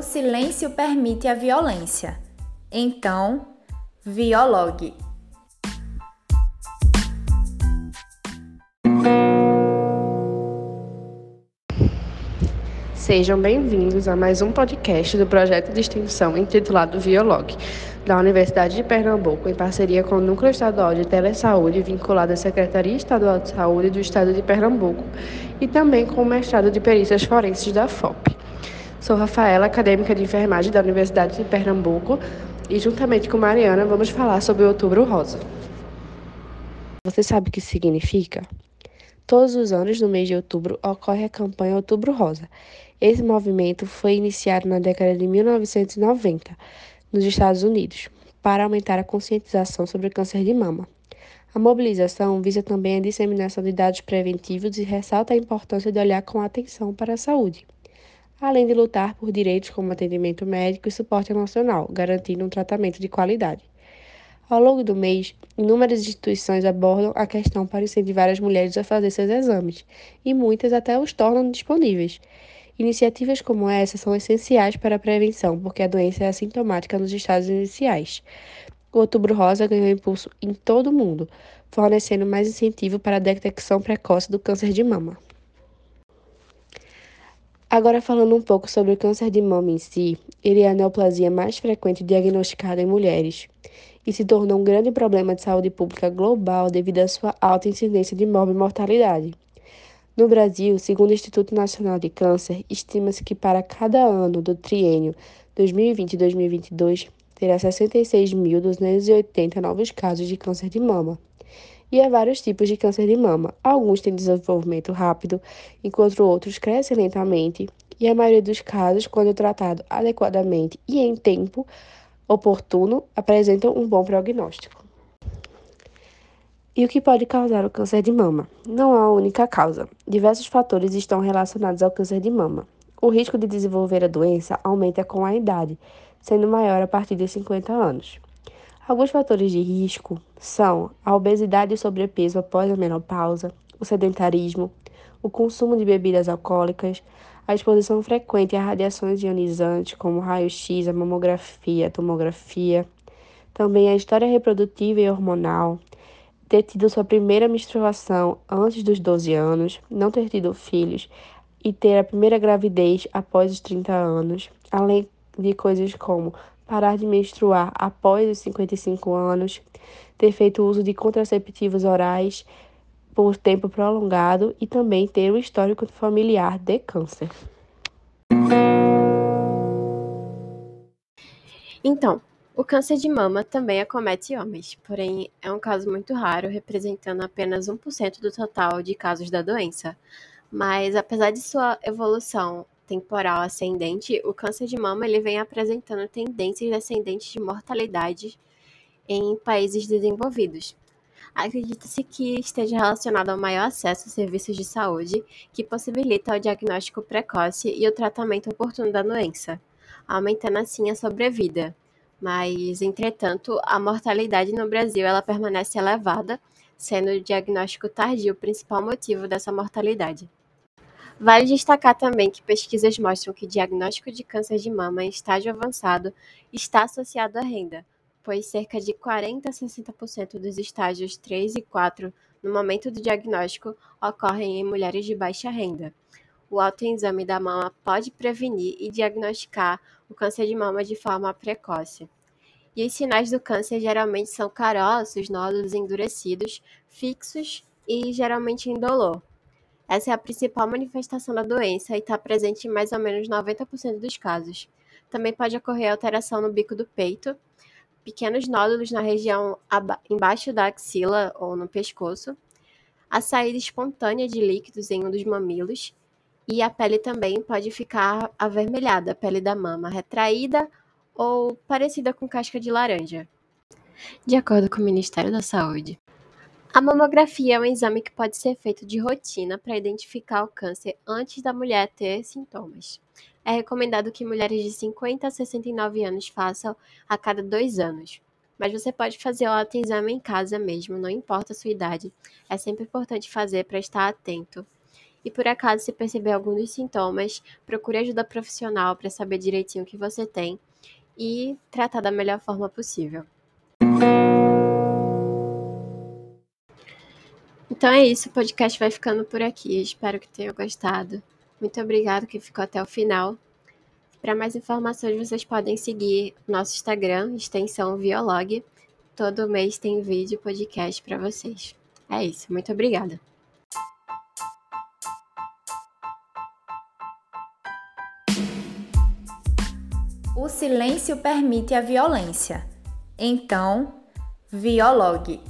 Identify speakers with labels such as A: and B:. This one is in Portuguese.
A: O silêncio permite a violência. Então, viologue.
B: Sejam bem-vindos a mais um podcast do projeto de extensão intitulado Violog, da Universidade de Pernambuco, em parceria com o Núcleo Estadual de Telesaúde, vinculado à Secretaria Estadual de Saúde do Estado de Pernambuco, e também com o mestrado de Perícias Forenses da FOP. Sou Rafaela, acadêmica de enfermagem da Universidade de Pernambuco, e juntamente com Mariana vamos falar sobre o Outubro Rosa. Você sabe o que significa? Todos os anos, no mês de outubro, ocorre a campanha Outubro Rosa. Esse movimento foi iniciado na década de 1990, nos Estados Unidos, para aumentar a conscientização sobre o câncer de mama. A mobilização visa também a disseminação de dados preventivos e ressalta a importância de olhar com atenção para a saúde, além de lutar por direitos como atendimento médico e suporte emocional, garantindo um tratamento de qualidade. Ao longo do mês, inúmeras instituições abordam a questão para incentivar as mulheres a fazer seus exames, e muitas até os tornam disponíveis. Iniciativas como essa são essenciais para a prevenção, porque a doença é assintomática nos estados iniciais. O Outubro Rosa ganhou impulso em todo o mundo, fornecendo mais incentivo para a detecção precoce do câncer de mama. Agora falando um pouco sobre o câncer de mama em si, ele é a neoplasia mais frequente diagnosticada em mulheres e se tornou um grande problema de saúde pública global devido à sua alta incidência de morte e mortalidade. No Brasil, segundo o Instituto Nacional de Câncer, estima-se que para cada ano do triênio 2020-2022 terá 66.280 novos casos de câncer de mama. E há vários tipos de câncer de mama. Alguns têm desenvolvimento rápido, enquanto outros crescem lentamente, e a maioria dos casos, quando tratado adequadamente e em tempo oportuno, apresentam um bom prognóstico. E o que pode causar o câncer de mama? Não há única causa. Diversos fatores estão relacionados ao câncer de mama. O risco de desenvolver a doença aumenta com a idade, sendo maior a partir de 50 anos. Alguns fatores de risco são a obesidade e sobrepeso após a menopausa, o sedentarismo, o consumo de bebidas alcoólicas, a exposição frequente a radiações ionizantes, como raio-x, a mamografia, a tomografia, também a história reprodutiva e hormonal, ter tido sua primeira menstruação antes dos 12 anos, não ter tido filhos e ter a primeira gravidez após os 30 anos, além de coisas como parar de menstruar após os 55 anos, ter feito uso de contraceptivos orais por tempo prolongado e também ter um histórico familiar de câncer.
C: Então, o câncer de mama também acomete homens, porém é um caso muito raro, representando apenas 1% do total de casos da doença. Mas apesar de sua evolução temporal ascendente, o câncer de mama ele vem apresentando tendências descendentes de mortalidade em países desenvolvidos. Acredita-se que esteja relacionado ao maior acesso a serviços de saúde, que possibilita o diagnóstico precoce e o tratamento oportuno da doença, aumentando assim a sobrevida. Mas, entretanto, a mortalidade no Brasil ela permanece elevada, sendo o diagnóstico tardio o principal motivo dessa mortalidade. Vale destacar também que pesquisas mostram que diagnóstico de câncer de mama em estágio avançado está associado à renda, pois cerca de 40 a 60% dos estágios 3 e 4 no momento do diagnóstico ocorrem em mulheres de baixa renda. O autoexame da mama pode prevenir e diagnosticar o câncer de mama de forma precoce. E os sinais do câncer geralmente são caroços, nódulos endurecidos, fixos e geralmente indolor. Essa é a principal manifestação da doença e está presente em mais ou menos 90% dos casos. Também pode ocorrer alteração no bico do peito, pequenos nódulos na região embaixo da axila ou no pescoço, a saída espontânea de líquidos em um dos mamilos e a pele também pode ficar avermelhada, a pele da mama retraída ou parecida com casca de laranja. De acordo com o Ministério da Saúde, a mamografia é um exame que pode ser feito de rotina para identificar o câncer antes da mulher ter sintomas. É recomendado que mulheres de 50 a 69 anos façam a cada dois anos. Mas você pode fazer o autoexame em casa mesmo, não importa a sua idade. É sempre importante fazer para estar atento. E por acaso, se perceber algum dos sintomas, procure ajuda profissional para saber direitinho o que você tem e tratar da melhor forma possível. Então é isso, o podcast vai ficando por aqui. Espero que tenham gostado. Muito obrigado que ficou até o final. Para mais informações, vocês podem seguir nosso Instagram, extensão Violog. Todo mês tem vídeo e podcast para vocês. É isso, muito obrigada.
A: O silêncio permite a violência. Então, viologue.